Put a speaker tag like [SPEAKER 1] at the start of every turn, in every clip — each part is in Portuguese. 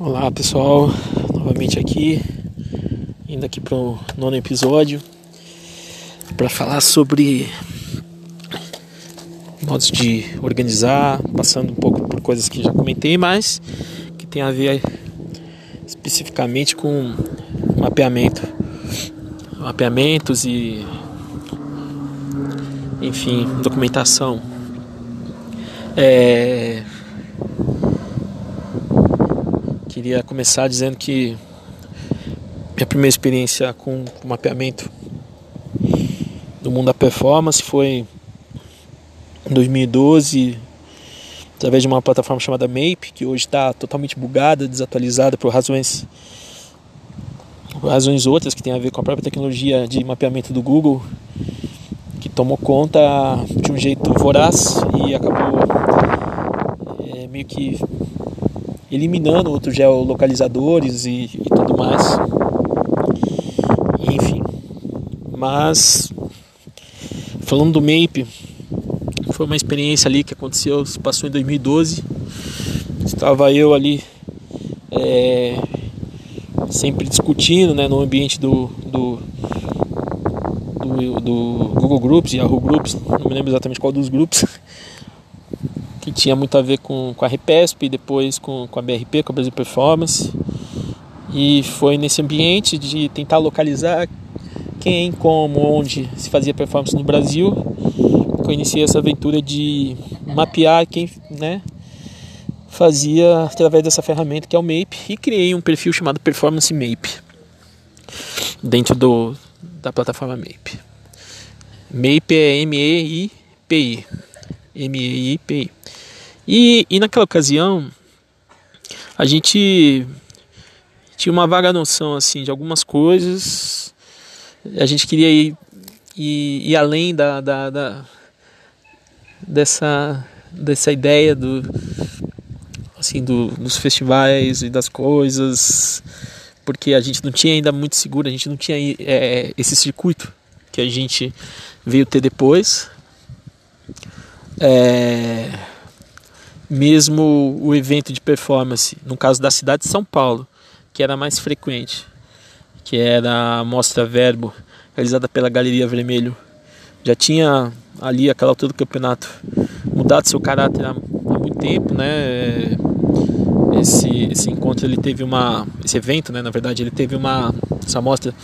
[SPEAKER 1] Olá pessoal, novamente aqui, indo aqui para o nono episódio para falar sobre modos de organizar, passando um pouco por coisas que já comentei, mas que tem a ver especificamente com mapeamento, mapeamentos e enfim, documentação. É, queria começar dizendo que minha primeira experiência com o mapeamento do mundo da performance foi em 2012 através de uma plataforma chamada Mape que hoje está totalmente bugada, desatualizada por razões por razões outras que tem a ver com a própria tecnologia de mapeamento do Google que tomou conta de um jeito voraz e acabou é, meio que eliminando outros geolocalizadores e, e tudo mais. Enfim, mas falando do MAPE, foi uma experiência ali que aconteceu, se passou em 2012. Estava eu ali é, sempre discutindo né, no ambiente do, do, do, do Google Groups Yahoo Groups, não me lembro exatamente qual dos grupos, tinha muito a ver com, com a Repesp depois com, com a BRP, com a Brasil Performance. E foi nesse ambiente de tentar localizar quem, como, onde se fazia performance no Brasil que eu iniciei essa aventura de mapear quem né, fazia através dessa ferramenta que é o MAPE e criei um perfil chamado Performance MAPE dentro do, da plataforma MAPE. MAPE é M-E-I-P-I. M-E-I-P-I. E, e naquela ocasião, a gente tinha uma vaga noção assim de algumas coisas. A gente queria ir, ir, ir além da, da, da, dessa, dessa ideia do, assim, do, dos festivais e das coisas, porque a gente não tinha ainda muito seguro, a gente não tinha é, esse circuito que a gente veio ter depois. É, mesmo o evento de performance, no caso da cidade de São Paulo, que era mais frequente, que era a Mostra Verbo, realizada pela Galeria Vermelho, já tinha ali aquela altura do campeonato mudado seu caráter há, muito tempo, né? Esse, esse encontro ele teve uma, esse evento, né? Na verdade ele teve uma, essa mostra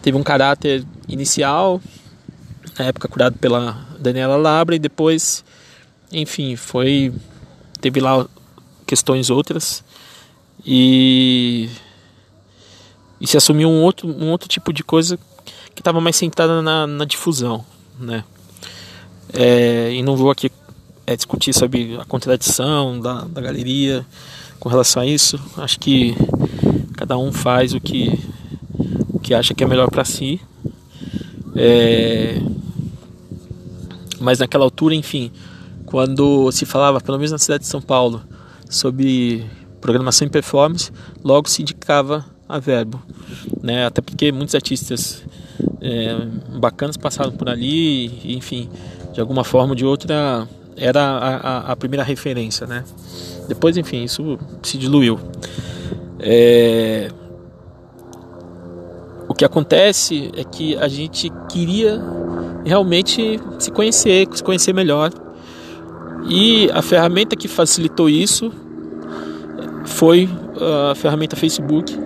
[SPEAKER 1] teve um caráter inicial, na época curado pela Daniela Labra e depois enfim, foi teve lá questões outras e e se assumiu um outro um outro tipo de coisa que estava mais centrada na, na difusão, né? É, e não vou aqui é, discutir sobre a contradição da, da galeria com relação a isso. Acho que cada um faz o que, o que acha que é melhor para si. É, mas naquela altura, enfim, quando se falava, pelo menos na cidade de São Paulo, sobre programação e performance, logo se indicava a verbo, né? Até porque muitos artistas é, bacanas passaram por ali, enfim, de alguma forma ou de outra era a, a, a, primeira referência, né? Depois, enfim, isso se diluiu. É... O que acontece é que a gente queria realmente se conhecer, se conhecer melhor e a ferramenta que facilitou isso foi a ferramenta Facebook,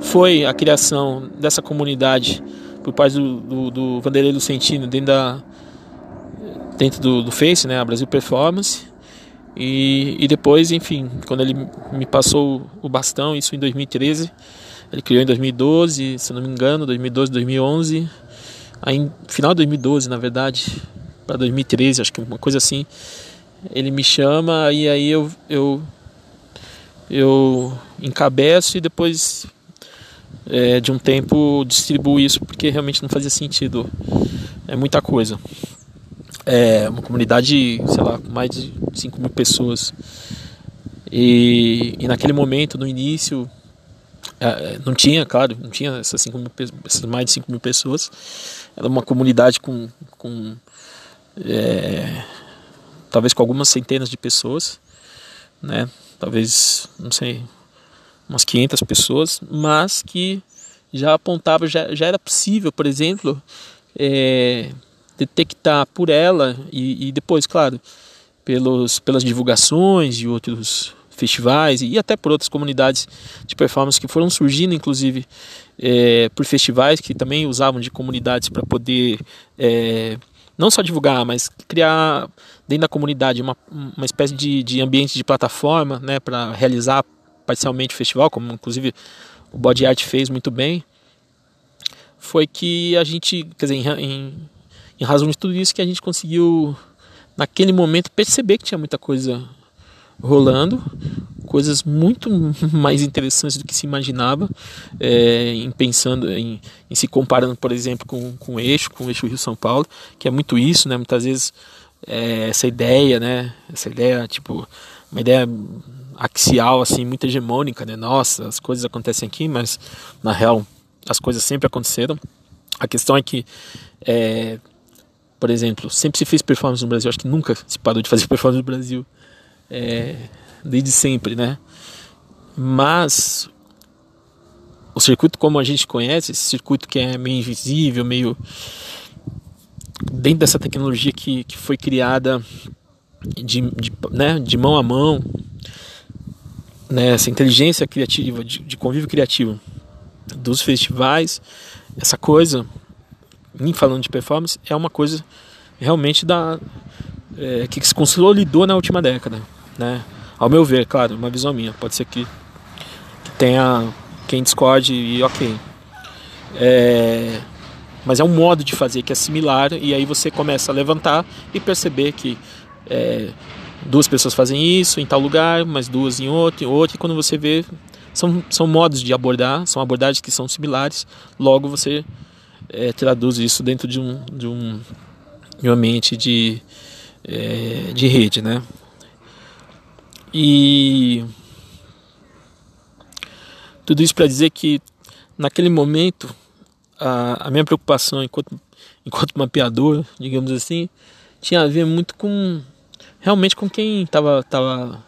[SPEAKER 1] foi a criação dessa comunidade por parte do, do, do Vanderlei Lucentino dentro, da, dentro do, do Face, né, a Brasil Performance. E, e depois, enfim, quando ele me passou o bastão, isso em 2013, ele criou em 2012, se não me engano, 2012, 2011, aí final de 2012, na verdade, para 2013, acho que uma coisa assim ele me chama e aí eu, eu, eu encabeço e depois é, de um tempo distribuo isso porque realmente não fazia sentido. É muita coisa. É uma comunidade, sei lá, com mais de 5 mil pessoas. E, e naquele momento, no início, é, não tinha, claro, não tinha essas, 5 mil, essas mais de 5 mil pessoas. Era uma comunidade com, com é, talvez com algumas centenas de pessoas, né? Talvez, não sei, umas 500 pessoas, mas que já apontava, já, já era possível, por exemplo, é, detectar por ela e, e, depois, claro, pelos, pelas divulgações de outros festivais e até por outras comunidades de performance que foram surgindo, inclusive é, por festivais que também usavam de comunidades para poder é, não só divulgar, mas criar dentro da comunidade uma, uma espécie de, de ambiente de plataforma né, para realizar parcialmente o festival, como inclusive o Body Art fez muito bem, foi que a gente, quer dizer, em, em, em razão de tudo isso, que a gente conseguiu naquele momento perceber que tinha muita coisa rolando, coisas muito mais interessantes do que se imaginava, é, em pensando, em, em, se comparando, por exemplo, com, com o eixo, com o eixo Rio-São Paulo, que é muito isso, né? Muitas vezes é, essa ideia, né? Essa ideia, tipo, uma ideia axial, assim, muito hegemônica, né? Nossa, as coisas acontecem aqui, mas na real as coisas sempre aconteceram. A questão é que é, por exemplo, sempre se fez performance no Brasil, acho que nunca se parou de fazer performance no Brasil, é, desde sempre, né? Mas o circuito como a gente conhece, esse circuito que é meio invisível, meio dentro dessa tecnologia que, que foi criada de, de, né, de mão a mão, né, essa inteligência criativa, de, de convívio criativo dos festivais, essa coisa falando de performance, é uma coisa realmente da é, que se consolidou na última década, né? Ao meu ver, claro, uma visão minha. Pode ser que, que tenha quem discorde e ok. É, mas é um modo de fazer que é similar e aí você começa a levantar e perceber que é, duas pessoas fazem isso em tal lugar, mas duas em outro, em outro e quando você vê são, são modos de abordar, são abordagens que são similares, logo você é, traduz isso dentro de um, de um, de de, é, de rede, né? E tudo isso para dizer que naquele momento a, a minha preocupação enquanto, enquanto mapeador, digamos assim, tinha a ver muito com realmente com quem estava tava,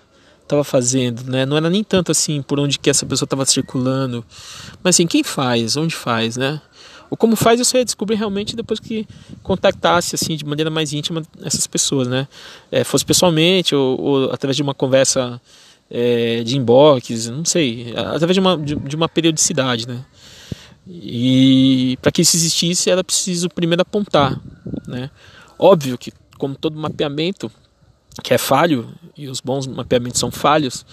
[SPEAKER 1] tava fazendo, né? Não era nem tanto assim por onde que essa pessoa estava circulando, mas assim, quem faz, onde faz, né? O como faz isso ia descobrir realmente depois que contactasse assim de maneira mais íntima essas pessoas, né? É, fosse pessoalmente ou, ou, através de uma conversa é, de inbox, não sei, através de uma, de, de uma periodicidade, né? E para que isso existisse era preciso primeiro apontar, né? Óbvio que como todo mapeamento que é falho e os bons mapeamentos são falhos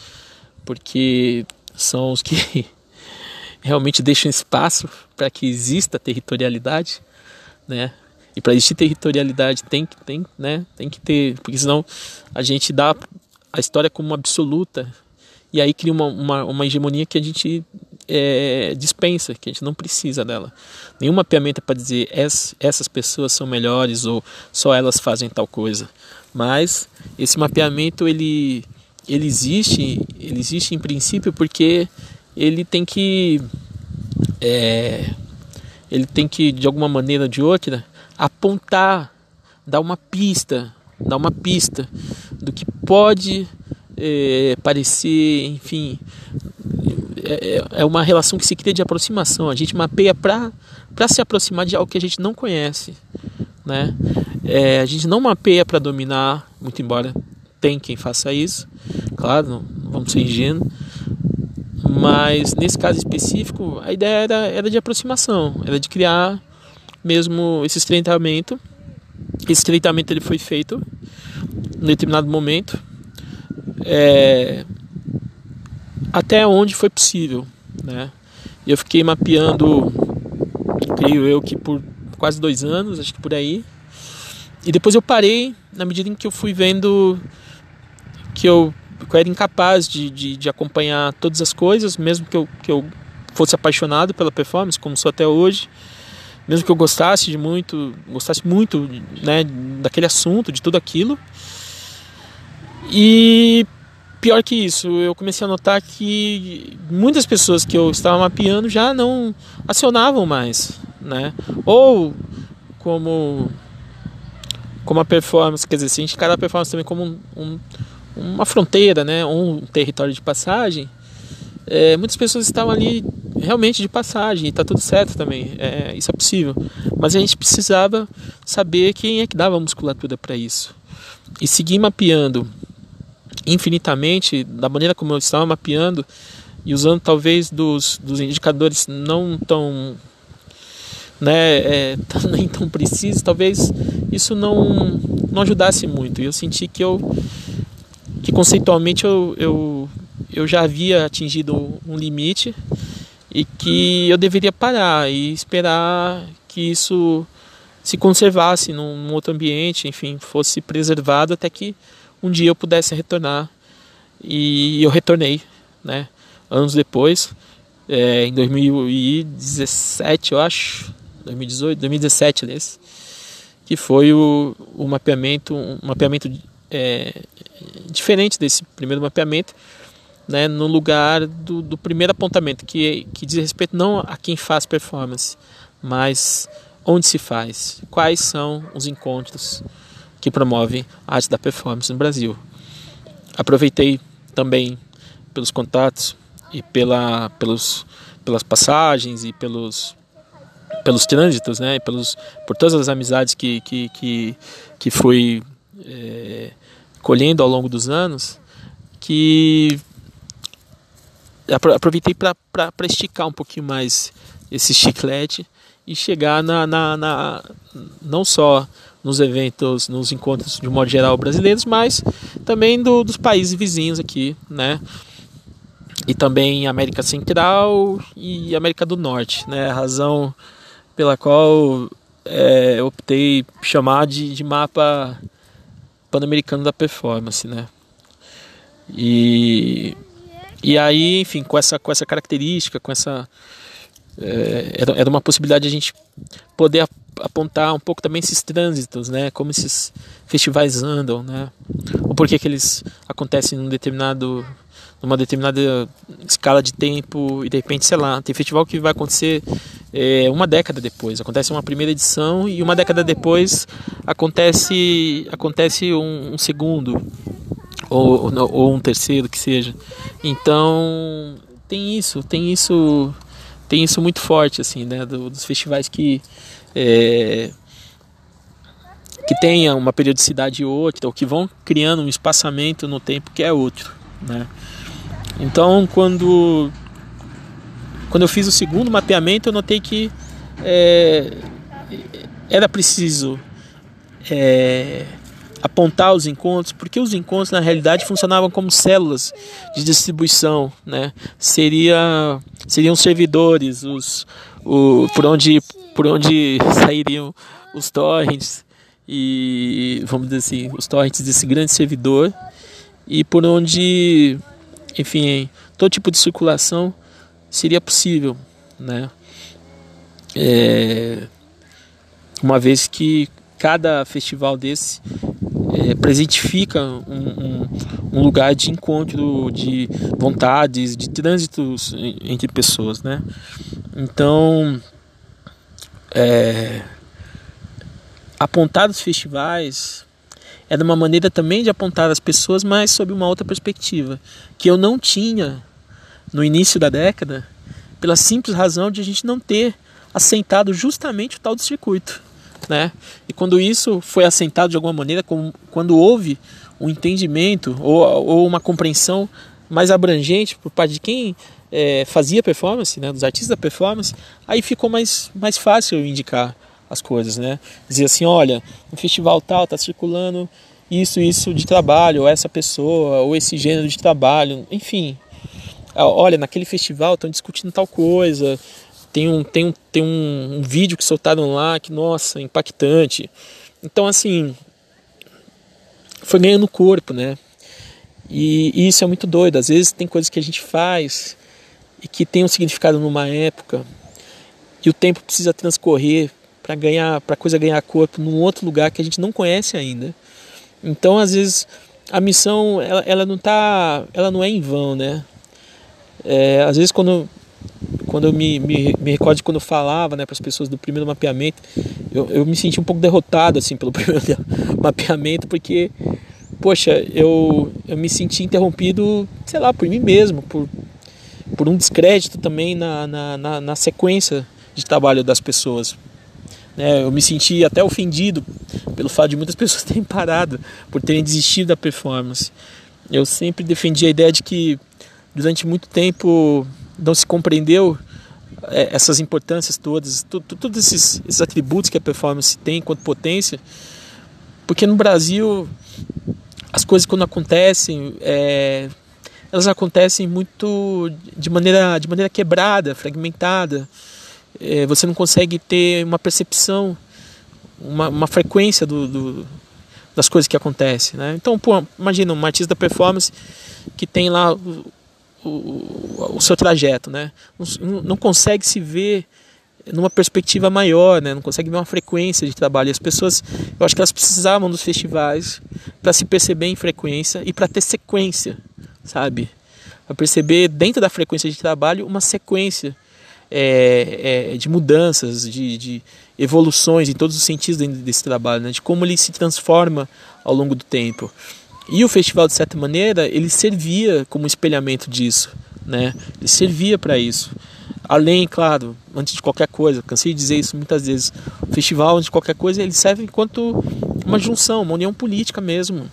[SPEAKER 1] porque são os que realmente deixam espaço para que exista territorialidade, né? E para existir territorialidade tem que tem, né? Tem que ter, porque senão a gente dá a história como absoluta e aí cria uma, uma, uma hegemonia que a gente é, dispensa, que a gente não precisa dela. Nenhum mapeamento é para dizer essas pessoas são melhores ou só elas fazem tal coisa. Mas esse mapeamento ele, ele existe, ele existe em princípio porque ele tem que é, ele tem que de alguma maneira ou de outra apontar, dar uma pista, dar uma pista do que pode é, parecer, enfim, é, é, é uma relação que se cria de aproximação. A gente mapeia para se aproximar de algo que a gente não conhece, né? É, a gente não mapeia para dominar, muito embora tem quem faça isso, claro, não, não vamos ser ingênuos, mas nesse caso específico, a ideia era, era de aproximação, era de criar mesmo esse estreitamento. Esse estreitamento ele foi feito em determinado momento, é, até onde foi possível, né? E eu fiquei mapeando, creio eu que por quase dois anos, acho que por aí. E depois eu parei na medida em que eu fui vendo que eu eu era incapaz de, de, de, acompanhar todas as coisas, mesmo que eu, que eu fosse apaixonado pela performance, como sou até hoje, mesmo que eu gostasse de muito, gostasse muito né, daquele assunto, de tudo aquilo. E pior que isso, eu comecei a notar que muitas pessoas que eu estava mapeando já não acionavam mais, né? Ou como como a performance, quer dizer, se a gente encara a performance também como um, um uma fronteira, né, um território de passagem, é, muitas pessoas estavam ali realmente de passagem está tudo certo também, é, isso é possível. Mas a gente precisava saber quem é que dava musculatura para isso e seguir mapeando infinitamente da maneira como eu estava mapeando e usando talvez dos, dos indicadores não tão né, é, nem tão precisos, talvez isso não, não ajudasse muito. E eu senti que eu que conceitualmente eu, eu, eu já havia atingido um limite e que eu deveria parar e esperar que isso se conservasse num, num outro ambiente, enfim, fosse preservado até que um dia eu pudesse retornar. E eu retornei, né? Anos depois, é, em 2017, eu acho, 2018, 2017, aliás, que foi o, o mapeamento, um mapeamento é, diferente desse primeiro mapeamento, né, no lugar do, do primeiro apontamento, que, que diz respeito não a quem faz performance, mas onde se faz, quais são os encontros que promovem a arte da performance no Brasil. Aproveitei também pelos contatos e pela, pelos, pelas passagens e pelos, pelos trânsitos, né, pelos, por todas as amizades que, que, que, que fui é, colhendo ao longo dos anos, que aproveitei para esticar um pouquinho mais esse chiclete e chegar na, na, na, não só nos eventos, nos encontros de modo geral brasileiros, mas também do, dos países vizinhos aqui, né? E também América Central e América do Norte, né? A razão pela qual é, eu optei chamar de, de mapa pan-americano da performance, né? E e aí, enfim, com essa, com essa característica, com essa. É, era, era uma possibilidade de a gente poder apontar um pouco também esses trânsitos, né? Como esses festivais andam, né? Ou por que eles acontecem num determinado numa determinada escala de tempo e de repente, sei lá, tem festival que vai acontecer é, uma década depois, acontece uma primeira edição e uma década depois acontece acontece um, um segundo ou, ou um terceiro que seja. Então tem isso, tem isso, tem isso muito forte assim, né, dos festivais que é, que tenha uma periodicidade outra, ou que vão criando um espaçamento no tempo que é outro, né? Então, quando quando eu fiz o segundo mapeamento, eu notei que é, era preciso é, apontar os encontros, porque os encontros na realidade funcionavam como células de distribuição, né? Seria, seriam servidores, os, o, por onde por onde sairiam os torrents e vamos dizer assim, os torrents desse grande servidor e por onde, enfim, todo tipo de circulação seria possível, né? É, uma vez que cada festival desse é, presentifica um, um, um, lugar de encontro de vontades, de trânsitos entre pessoas, né? Então, é, apontar os festivais era uma maneira também de apontar as pessoas, mas sob uma outra perspectiva, que eu não tinha no início da década, pela simples razão de a gente não ter assentado justamente o tal do circuito. Né? E quando isso foi assentado de alguma maneira, quando houve um entendimento ou, ou uma compreensão mais abrangente por parte de quem é, fazia performance, né, dos artistas da performance, aí ficou mais, mais fácil indicar as coisas, né? Dizer assim, olha, no festival tal tá circulando isso, isso de trabalho, ou essa pessoa, ou esse gênero de trabalho, enfim. Olha, naquele festival estão discutindo tal coisa, tem um, tem um, tem um, um vídeo que soltaram lá que, nossa, impactante. Então, assim, foi ganhando corpo, né? E, e, isso é muito doido. Às vezes tem coisas que a gente faz e que tem um significado numa época e o tempo precisa transcorrer para ganhar, para coisa ganhar corpo num outro lugar que a gente não conhece ainda. Então, às vezes a missão ela, ela não tá, ela não é em vão, né? É, às vezes quando quando eu me, me, me recordo de quando eu falava né, para as pessoas do primeiro mapeamento, eu, eu me senti um pouco derrotado assim pelo primeiro mapeamento, porque, poxa, eu, eu me senti interrompido, sei lá, por mim mesmo, por por um descrédito também na, na, na, na sequência de trabalho das pessoas. É, eu me senti até ofendido pelo fato de muitas pessoas terem parado, por terem desistido da performance. Eu sempre defendi a ideia de que durante muito tempo não se compreendeu é, essas importâncias todas, todos esses, esses atributos que a performance tem enquanto potência, porque no Brasil as coisas quando acontecem é, elas acontecem muito de maneira de maneira quebrada, fragmentada. É, você não consegue ter uma percepção, uma, uma frequência do, do, das coisas que acontecem, né? Então, pô, imagina um artista da performance que tem lá o, o, seu trajeto, né? Não, não consegue se ver numa perspectiva maior, né? Não consegue ver uma frequência de trabalho. E as pessoas, eu acho que elas precisavam dos festivais para se perceber em frequência e para ter sequência, sabe? Para perceber dentro da frequência de trabalho uma sequência é, é, de mudanças, de, de, evoluções em todos os sentidos dentro desse trabalho, né? de como ele se transforma ao longo do tempo. E o festival, de certa maneira, ele servia como espelhamento disso, né? Ele servia para isso. Além, claro, antes de qualquer coisa, cansei de dizer isso muitas vezes, o festival, antes de qualquer coisa, ele serve enquanto uma junção, uma união política mesmo,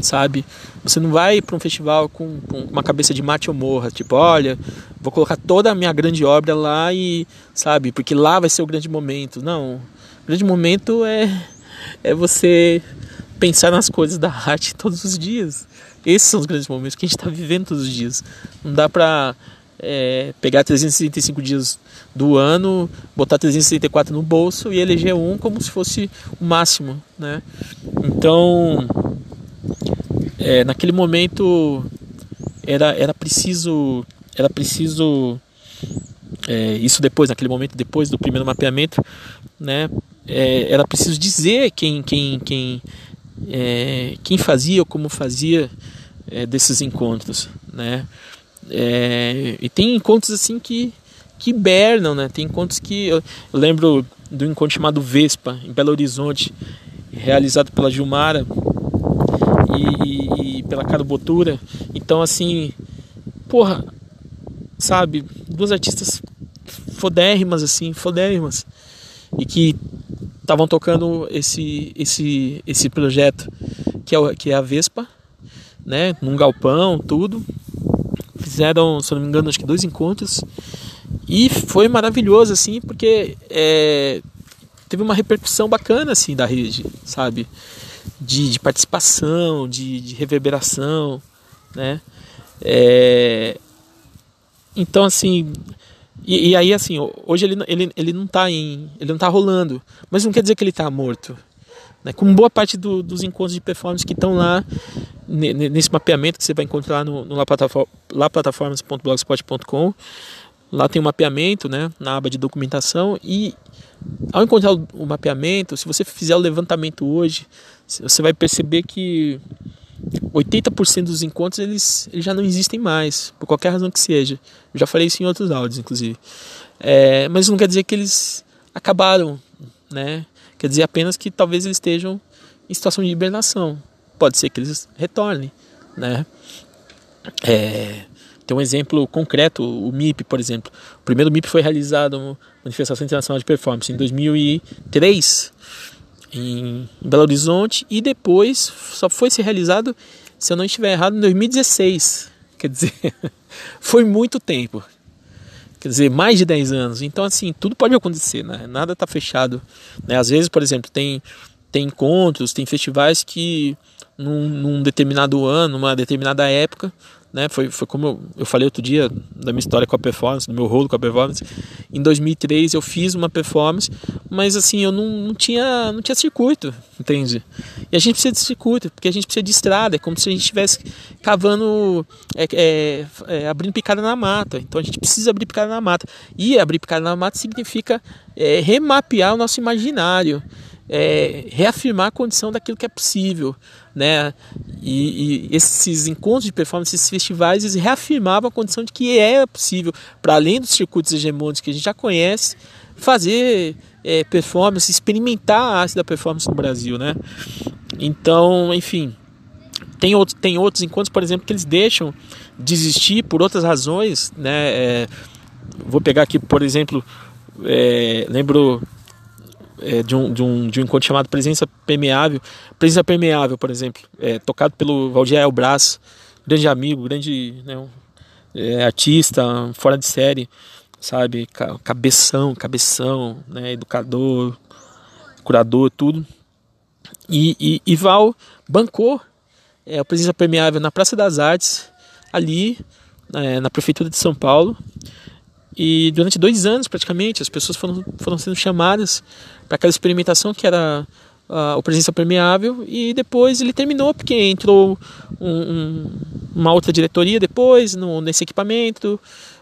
[SPEAKER 1] sabe? Você não vai para um festival com, com, uma cabeça de mate ou morra, tipo, olha, vou colocar toda a minha grande obra lá e, sabe, porque lá vai ser o grande momento. Não, o grande momento é, é você pensar nas coisas da arte todos os dias. Esses são os grandes momentos que a gente está vivendo todos os dias. Não dá para é, pegar 365 dias do ano, botar 364 no bolso e eleger um como se fosse o máximo, né? Então, é, naquele momento era, era preciso era preciso é, isso depois naquele momento depois do primeiro mapeamento né é, era preciso dizer quem quem quem é, quem fazia ou como fazia é, desses encontros né é, e tem encontros assim que que bernam né tem encontros que eu, eu lembro do encontro chamado Vespa em Belo Horizonte realizado pela Gilmara e, e pela Botura. Então, assim, porra, sabe, duas artistas fodérrimas, assim, fodérrimas, e que estavam tocando esse, esse, esse projeto que é, que é a Vespa, né, num galpão, tudo. Fizeram, se não me engano, acho que dois encontros. E foi maravilhoso, assim, porque é, teve uma repercussão bacana, assim, da rede, sabe? de, de participação, de, de, reverberação, né? É, então assim, e, e, aí assim, hoje ele, ele, ele não está em, ele não tá rolando, mas não quer dizer que ele está morto. Né? Como boa parte do, dos encontros de performance que estão lá nesse mapeamento que você vai encontrar no, no laplataformas.blogspot.com, lá tem um mapeamento, né, na aba de documentação e ao encontrar o mapeamento, se você fizer o levantamento hoje, você vai perceber que 80% dos encontros eles, eles, já não existem mais, por qualquer razão que seja. Eu já falei isso em outros áudios, inclusive. É, mas não quer dizer que eles acabaram, né? Quer dizer apenas que talvez eles estejam em situação de hibernação. Pode ser que eles retornem, né? É, tem um exemplo concreto, o MIP, por exemplo. O primeiro MIP foi realizado Manifestação Internacional de Performance em 2003 em Belo Horizonte e depois só foi ser realizado, se eu não estiver errado, em 2016. Quer dizer, foi muito tempo. Quer dizer, mais de 10 anos. Então, assim, tudo pode acontecer, né? Nada está fechado. Né? Às vezes, por exemplo, tem, tem encontros, tem festivais que num, num determinado ano, numa determinada época, né? Foi, foi como eu, falei outro dia da minha história com a performance, do meu rolo com a performance. Em 2003 eu fiz uma performance, mas assim, eu não, não, tinha, não tinha circuito, entende? E a gente precisa de circuito, porque a gente precisa de estrada, é como se a gente estivesse cavando, é, é, é, abrindo picada na mata. Então a gente precisa abrir picada na mata. E abrir picada na mata significa é, remapear o nosso imaginário é, reafirmar a condição daquilo que é possível, né? E, e, esses encontros de performance, esses festivais, eles reafirmavam a condição de que é possível, para além dos circuitos hegemônicos que a gente já conhece, fazer é, performance, experimentar a arte da performance no Brasil, né? Então, enfim, tem, outros, tem outros encontros, por exemplo, que eles deixam de existir por outras razões. Né? É, vou pegar aqui, por exemplo, é, lembro é, de, um, de, um, de um encontro chamado Presença Permeável. Presença Permeável, por exemplo, é, tocado pelo Valdir Elbras, grande amigo, grande né, é, artista, fora de série, sabe? Cabeção, cabeção, né, educador, curador, tudo. E, e, e Val bancou é, a presença permeável na Praça das Artes, ali é, na Prefeitura de São Paulo. E durante dois anos, praticamente, as pessoas foram, foram sendo chamadas para aquela experimentação que era a, a presença permeável. E depois ele terminou, porque entrou um, um, uma outra diretoria depois no, nesse equipamento,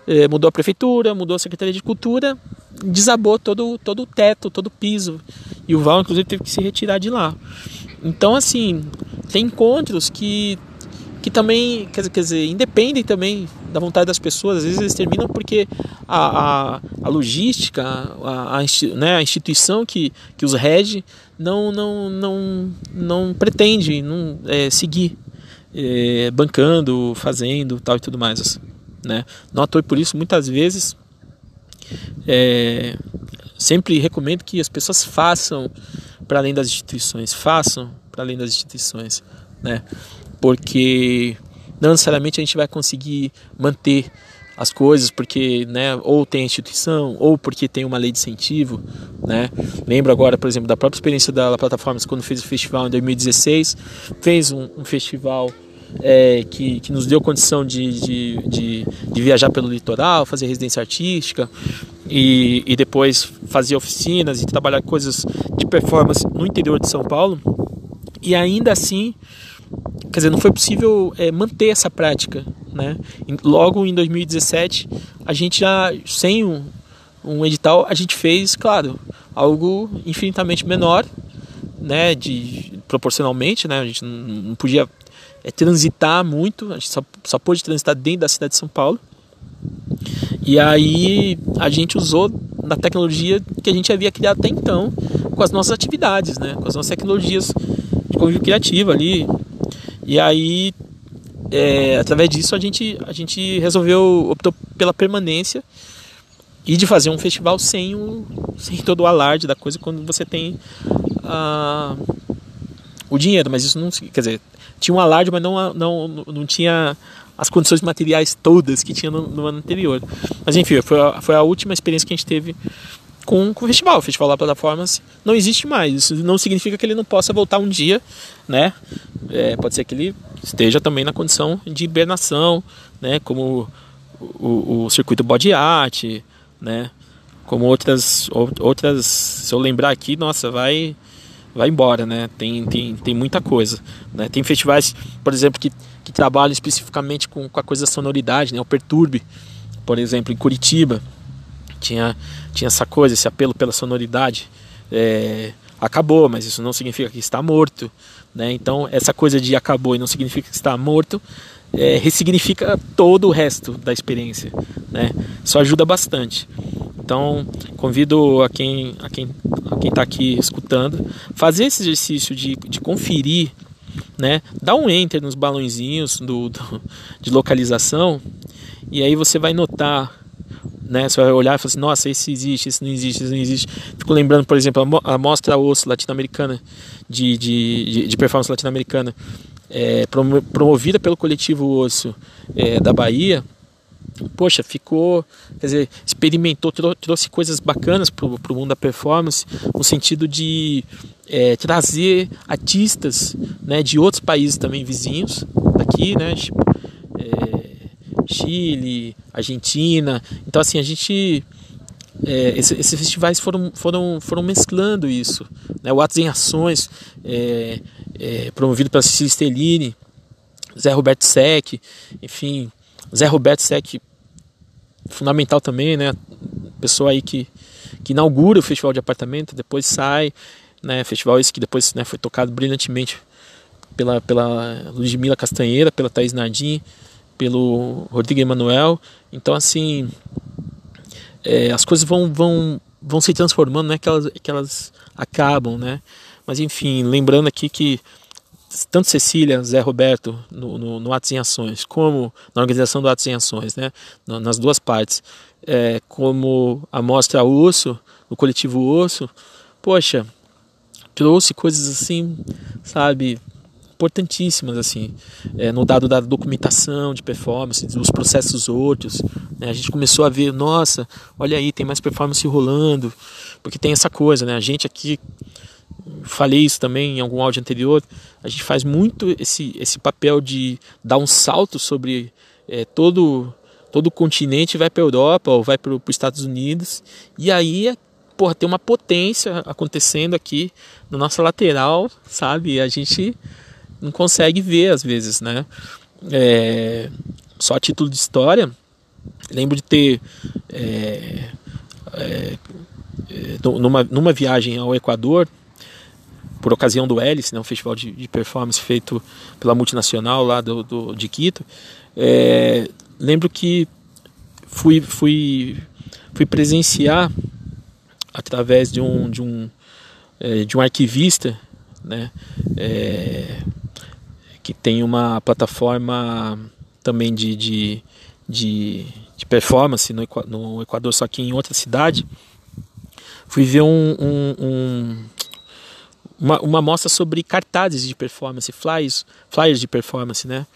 [SPEAKER 1] é, mudou a prefeitura, mudou a Secretaria de Cultura, desabou todo, todo o teto, todo o piso. E o Val, inclusive, teve que se retirar de lá. Então, assim, tem encontros que, que também, quer dizer, quer dizer, independem também da vontade das pessoas. Às vezes eles terminam porque a, a, a logística, a, a, né, a instituição que, que os rege não, não, não, não pretende não, é, seguir é, bancando, fazendo tal e tudo mais. Né? Não por isso, muitas vezes, é, sempre recomendo que as pessoas façam para além das instituições, façam para além das instituições, né? Porque não necessariamente a gente vai conseguir manter as coisas porque, né, ou tem a instituição, ou porque tem uma lei de incentivo, né? Lembro agora, por exemplo, da própria experiência da plataforma quando fez o festival em 2016, fez um, um festival é, que, que nos deu condição de, de, de, de, viajar pelo litoral, fazer residência artística e, e depois fazer oficinas e trabalhar coisas de performance no interior de São Paulo. E ainda assim, quer dizer, não foi possível é, manter essa prática. Né? Logo em 2017, a gente já, sem um, um edital, a gente fez, claro, algo infinitamente menor, né, de, proporcionalmente, né, a gente não, não podia é, transitar muito, a gente só, só pôde transitar dentro da cidade de São Paulo. E aí a gente usou da tecnologia que a gente havia criado até então com as nossas atividades, né? com as nossas tecnologias de convívio criativo ali. E aí, é, através disso, a gente, a gente resolveu, optou pela permanência e de fazer um festival sem, o, sem todo o alarde da coisa quando você tem o dinheiro. Mas isso não. Quer dizer, tinha um alarde, mas não, não, não tinha as condições materiais todas que tinha no, no ano anterior. Mas enfim, foi a, foi a última experiência que a gente teve com, com o festival. O festival da Plataformas não existe mais. Isso não significa que ele não possa voltar um dia, né? É, pode ser que ele esteja também na condição de hibernação, né? Como o, o, o circuito body art, né? Como outras, outras, se eu lembrar aqui, nossa, vai vai embora, né? Tem, tem, tem muita coisa. Né? Tem festivais, por exemplo, que, que trabalham especificamente com, com a coisa da sonoridade, né? O Perturbe, por exemplo, em Curitiba, tinha, tinha essa coisa, esse apelo pela sonoridade. É, acabou, mas isso não significa que está morto. Né? Então, essa coisa de acabou e não significa que está morto, é, ressignifica todo o resto da experiência. Né? Isso ajuda bastante. Então, convido a quem a quem a quem está aqui escutando fazer esse exercício de, de conferir, né? Dá um enter nos balãozinhos do, do, de localização e aí você vai notar, né? Você vai olhar e falar assim, nossa, esse existe, esse não existe, esse não existe. Fico lembrando, por exemplo, a mostra osso latino-americana de, de, de, de performance latino-americana é, promovida pelo coletivo Osso é, da Bahia poxa, ficou, quer dizer, experimentou, trouxe coisas bacanas para o mundo da performance, no sentido de é, trazer artistas né, de outros países também vizinhos daqui, né, tipo, é, Chile, Argentina. Então, assim, a gente. É, esses, esses, festivais foram, foram, foram mesclando isso. Né? O Atos em Ações, é, é, promovido pela Cecília Stellini, Zé Roberto Sec, enfim, Zé Roberto Sec, fundamental também, né? Pessoa aí que, que inaugura o festival de apartamento, depois sai, né? Festival esse que depois né, foi tocado brilhantemente pela, pela Ludmila Castanheira, pela Thaís Nardim, pelo Rodrigo Emanuel. Então, assim, é, as coisas vão, vão, vão se transformando, né? Que elas, que elas acabam, né? Mas, enfim, lembrando aqui que tanto Cecília, Zé Roberto no, no, no, Atos em Ações, como na organização do Atos em Ações, né, nas duas partes, é, como a mostra Osso, no coletivo Osso, poxa, trouxe coisas assim, sabe, importantíssimas assim, é, no dado da documentação de performance, dos processos outros, né, a gente começou a ver, nossa, olha aí, tem mais performance rolando, porque tem essa coisa, né, a gente aqui falei isso também em algum áudio anterior, a gente faz muito esse, esse papel de dar um salto sobre é, todo todo o continente, vai para a Europa ou vai para os Estados Unidos, e aí porra, tem uma potência acontecendo aqui na nossa lateral, sabe? A gente não consegue ver às vezes, né? É, só a título de história, lembro de ter é, é, é numa, numa viagem ao Equador, por ocasião do Hélice, né, um festival de, de performance feito pela multinacional lá do, do de Quito. É, lembro que fui, fui, fui presenciar através de um, de um, é, de um arquivista né, é, que tem uma plataforma também de, de, de, de performance no, no Equador, só que em outra cidade. Fui ver um, um, um uma, uma mostra sobre cartazes de performance, flyers, flyers de performance, né?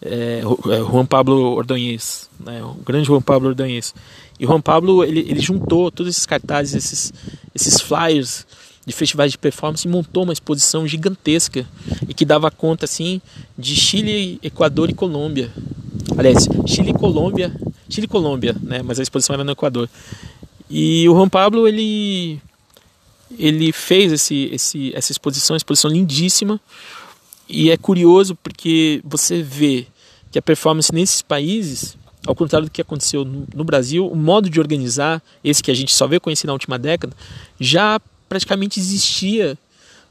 [SPEAKER 1] É, é, Juan Pablo Ordonhês, né? o grande Juan Pablo Ordonhês. E Juan Pablo ele, ele juntou todos esses cartazes, esses, esses flyers de festivais de performance montou uma exposição gigantesca e que dava conta assim de Chile, Equador e Colômbia. Aliás, Chile e Colômbia, Chile e Colômbia, né? Mas a exposição era no Equador. E o Juan Pablo ele ele fez esse, esse, essa exposição, exposição lindíssima, e é curioso porque você vê que a performance nesses países, ao contrário do que aconteceu no Brasil, o modo de organizar, esse que a gente só veio conhecer na última década, já praticamente existia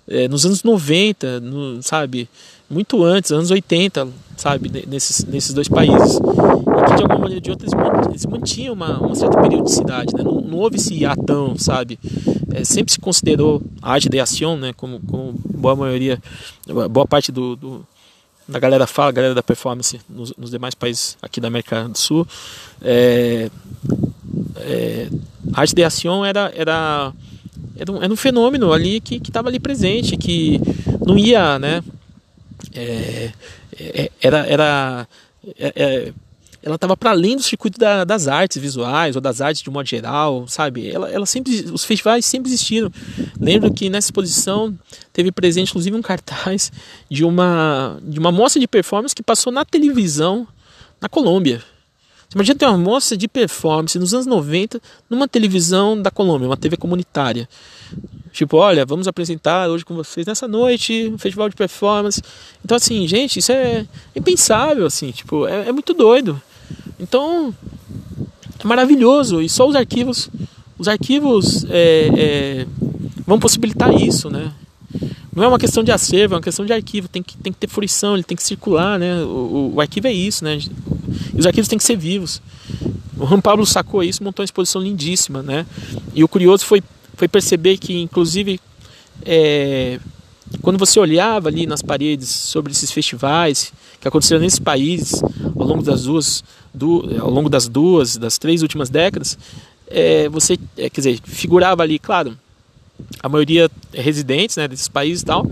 [SPEAKER 1] é, nos anos 90, no, sabe? Muito antes, anos 80, sabe? Nesses, nesses dois países. E que de alguma maneira ou de outra eles mantinham uma, uma certa periodicidade, né? Não, não houve esse atão, sabe? É, sempre se considerou a arte de ação, né? Como, como boa maioria, boa parte do, do da galera fala, a galera da performance nos, nos, demais países aqui da América do Sul. É, é, a arte de ação era, era era um, era um fenômeno ali que estava ali presente, que não ia, né? É, é, era, era, é, é ela estava para além do circuito da, das artes visuais ou das artes de um modo geral, sabe? Ela, ela sempre, os festivais sempre existiram. Lembro que nessa exposição teve presente, inclusive, um cartaz de uma de uma mostra de performance que passou na televisão na Colômbia. Você imagina ter uma mostra de performance nos anos 90 numa televisão da Colômbia, uma TV comunitária. Tipo, olha, vamos apresentar hoje com vocês nessa noite um festival de performance. Então, assim, gente, isso é impensável, assim, tipo, é, é muito doido. Então, é maravilhoso. E só os arquivos, os arquivos é, é, vão possibilitar isso, né? Não é uma questão de acervo, é uma questão de arquivo. Tem que, tem que ter fruição, ele tem que circular, né? O, o, arquivo é isso, né? Os arquivos têm que ser vivos. O Juan Pablo sacou isso, montou uma exposição lindíssima, né? E o curioso foi, foi perceber que, inclusive, é, quando você olhava ali nas paredes sobre esses festivais que aconteceram nesses países ao longo das duas, do, ao longo das duas, das três últimas décadas, é, você, é, quer dizer, figurava ali, claro, a maioria é residentes, né, desses países e tal,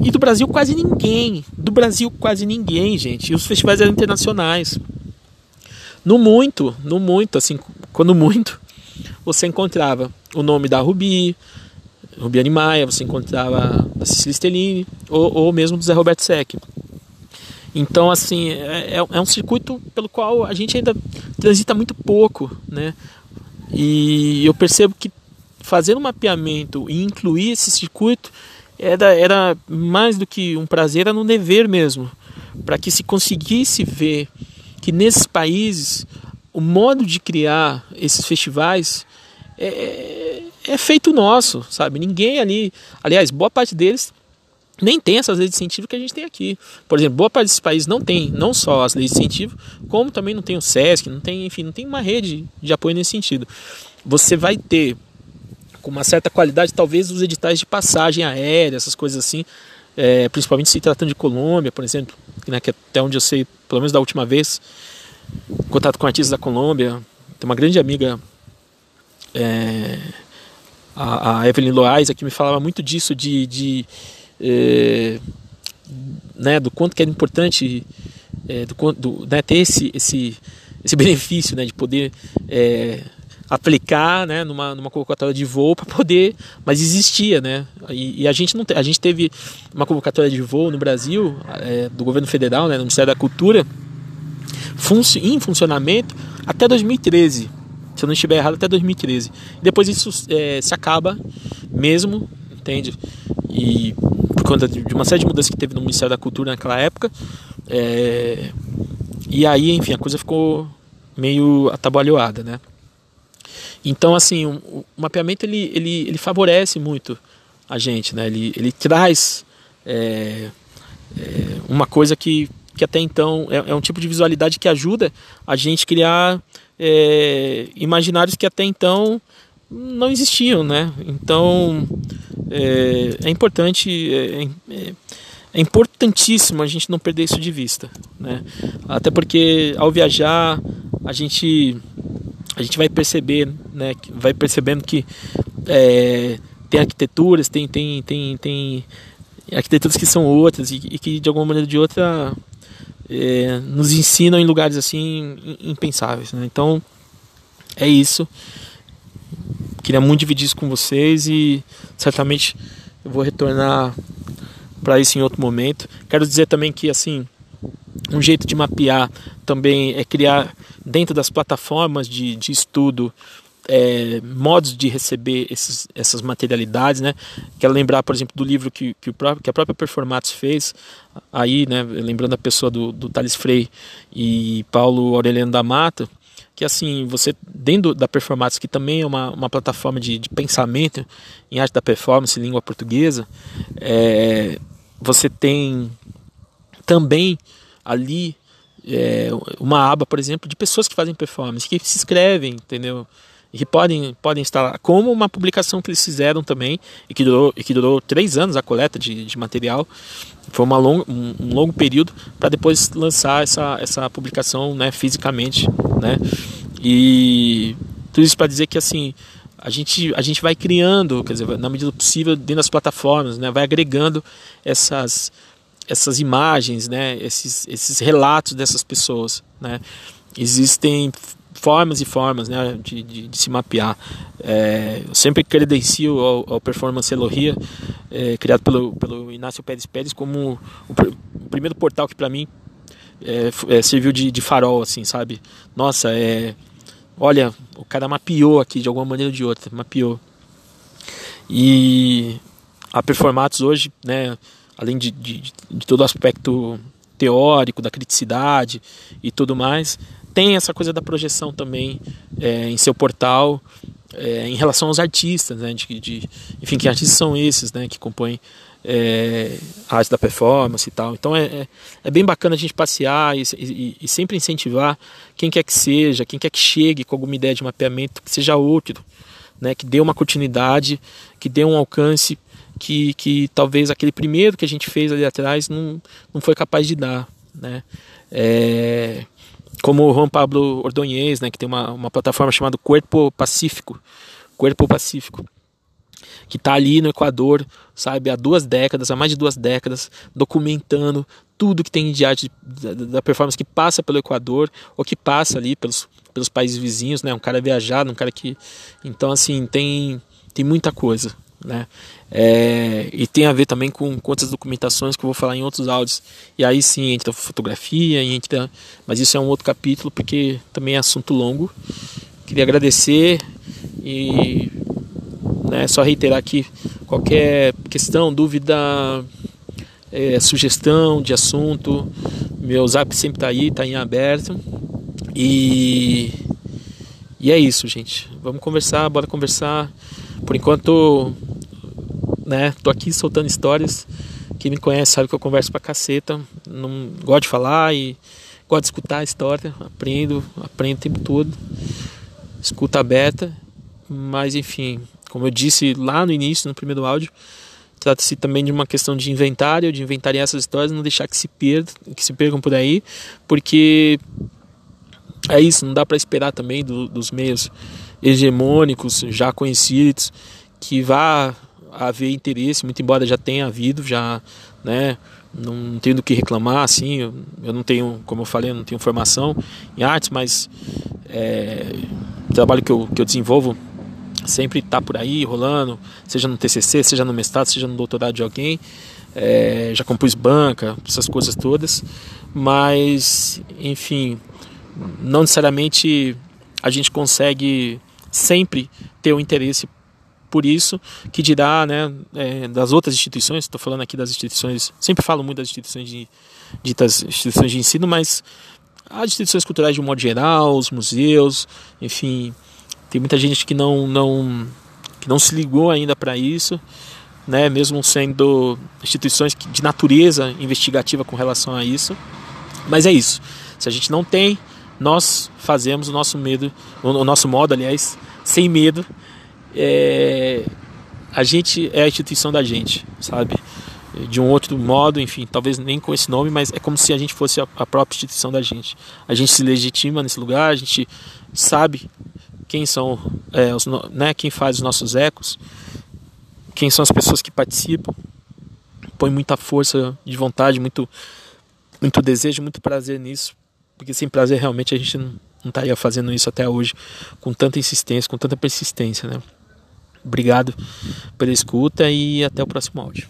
[SPEAKER 1] e do Brasil quase ninguém. Do Brasil quase ninguém, gente. E os festivais eram internacionais. No muito, no muito, assim, quando muito, você encontrava o nome da Rubi, Rubi Animaia, você encontrava a Cecília Stellini, ou, ou mesmo do Zé Roberto Sec. Então, assim, é, é, é um circuito pelo qual a gente ainda transita muito pouco, né? E eu percebo que fazer um mapeamento e incluir esse circuito era, era mais do que um prazer, era um dever mesmo, para que se conseguisse ver que nesses países o modo de criar esses festivais é, é, é feito nosso, sabe? Ninguém ali, aliás, boa parte deles nem tem essas leis de incentivo que a gente tem aqui. Por exemplo, boa parte desses países não tem não só as leis de incentivo, como também não tem o SESC, não tem, enfim, não tem uma rede de apoio nesse sentido. Você vai ter com uma certa qualidade, talvez os editais de passagem aérea, essas coisas assim, é, principalmente se tratando de Colômbia, por exemplo, né, que até onde eu sei, pelo menos da última vez, contato com artistas da Colômbia, tem uma grande amiga, é, a, a, Evelyn Loaiza, que me falava muito disso, de, de é, né, do quanto que era importante do, do, né, ter esse, esse, esse benefício né, de poder aplicar né, numa, numa convocatória de voo para poder, mas existia, né? E, e, a gente não a gente teve uma convocatória de voo no Brasil é, do governo federal, né, no Ministério da Cultura, em funcionamento até 2013, se eu não estiver errado até 2013. Depois isso é, se acaba mesmo, entende? E por conta de uma série de mudanças que teve no Ministério da Cultura naquela época, é, e aí, enfim, a coisa ficou meio atabalhoada, né? Então, assim, o, o mapeamento ele, ele, ele favorece muito a gente, né? Ele, ele traz é, é, uma coisa que, que até então é, é, um tipo de visualidade que ajuda a gente criar é, imaginários que até então não existiam, né? Então é, é importante, é, é, importantíssimo a gente não perder isso de vista, né? Até porque ao viajar a gente a gente vai perceber, né, vai percebendo que é, tem arquiteturas, tem, tem, tem, tem arquiteturas que são outras e, e que de alguma maneira ou de outra é, nos ensinam em lugares assim impensáveis. Né? Então é isso. Queria muito dividir isso com vocês e certamente eu vou retornar para isso em outro momento. Quero dizer também que assim um jeito de mapear também é criar dentro das plataformas de, de estudo é, modos de receber esses, essas materialidades, né? Quero lembrar, por exemplo, do livro que, que, o próprio, que a própria Performatos fez, aí, né? Lembrando a pessoa do, do Thales Frey e Paulo Aureliano da Mata, que assim, você, dentro da Performatos, que também é uma, uma plataforma de, de pensamento em arte da performance, língua portuguesa, é, você tem também ali é, uma aba, por exemplo, de pessoas que fazem performance, que se inscrevem, entendeu? E que podem, podem lá. Como uma publicação que eles fizeram também, e que durou, e que durou três anos a coleta de, de material. Foi uma long, um, um longo período para depois lançar essa, essa publicação né, fisicamente. Né? E tudo isso para dizer que assim a gente, a gente vai criando, quer dizer, na medida do possível, dentro das plataformas, né, vai agregando essas, essas imagens, né, esses, esses relatos dessas pessoas, né. Existem formas e formas né, de, de, de se mapear. É, eu sempre credencio ao, ao Performance Elohia, é, criado pelo, pelo Inácio Pérez Pérez, como o, o primeiro portal que para mim é, é, serviu de, de, farol, assim, sabe? Nossa, é, olha, o cara mapeou aqui de alguma maneira ou de outra, mapeou. E a Performatos hoje, né, além de, de, de todo o aspecto teórico, da criticidade e tudo mais, tem essa coisa da projeção também é, em seu portal é, em relação aos artistas, né? De, de, enfim, que artistas são esses, né? Que compõem é, a arte da performance e tal. Então é, é, é bem bacana a gente passear e, e, e, sempre incentivar quem quer que seja, quem quer que chegue com alguma ideia de mapeamento, que seja outro, né? Que dê uma continuidade, que dê um alcance que, que talvez aquele primeiro que a gente fez ali atrás não, não foi capaz de dar, né? É, como o Juan Pablo Ordonhez, né, que tem uma, uma plataforma chamada Corpo Pacífico, Corpo Pacífico, que está ali no Equador, sabe, há duas décadas, há mais de duas décadas, documentando tudo que tem de arte da, da performance que passa pelo Equador ou que passa ali pelos, pelos países vizinhos, né, um cara viajado, um cara que, então assim tem tem muita coisa, né? É, e tem a ver também com, outras documentações que eu vou falar em outros áudios. E aí sim entra fotografia, entra, mas isso é um outro capítulo porque também é assunto longo. Queria agradecer e né, só reiterar aqui qualquer questão, dúvida, é, sugestão de assunto, meu zap sempre está aí, está em aberto. E, e é isso, gente. Vamos conversar, bora conversar. Por enquanto, né, tô aqui soltando histórias. Quem me conhece sabe que eu converso pra caceta. Não gosto de falar e gosto de escutar a história. Aprendo, aprendo o tempo todo. Escuta aberta. Mas enfim, como eu disse lá no início, no primeiro áudio, Trata-se também de uma questão de inventário, de inventariar essas histórias, não deixar que se percam, que se percam por aí, porque é isso, não dá para esperar também do, dos meios hegemônicos já conhecidos que vá haver interesse, muito embora já tenha havido, já, né, não tenho do que reclamar, assim, eu, eu, não tenho, como eu falei, eu não tenho formação em artes, mas é, o trabalho que eu, que eu desenvolvo sempre está por aí, rolando, seja no TCC, seja no mestrado, seja no doutorado de alguém, é, já compus banca, essas coisas todas, mas, enfim, não necessariamente a gente consegue sempre ter o interesse por isso que dirá né, é, das outras instituições, estou falando aqui das instituições, sempre falo muito das instituições de, ditas instituições de ensino, mas as instituições culturais de um modo geral, os museus, enfim, tem muita gente que não, não, que não se ligou ainda para isso, né, mesmo sendo instituições de natureza investigativa com relação a isso. Mas é isso. Se a gente não tem, nós fazemos o nosso medo, o nosso modo, aliás, sem medo é, a gente é a instituição da gente, sabe? De um outro modo, enfim, talvez nem com esse nome, mas é como se a gente fosse a, a própria instituição da gente. A gente se legitima nesse lugar, a gente sabe quem são, é, os, né, quem faz os nossos ecos, quem são as pessoas que participam, põe muita força de vontade, muito, muito desejo, muito prazer nisso, porque sem prazer realmente a gente não, não estaria fazendo isso até hoje com tanta insistência, com tanta persistência, né? Obrigado pela escuta e até o próximo áudio.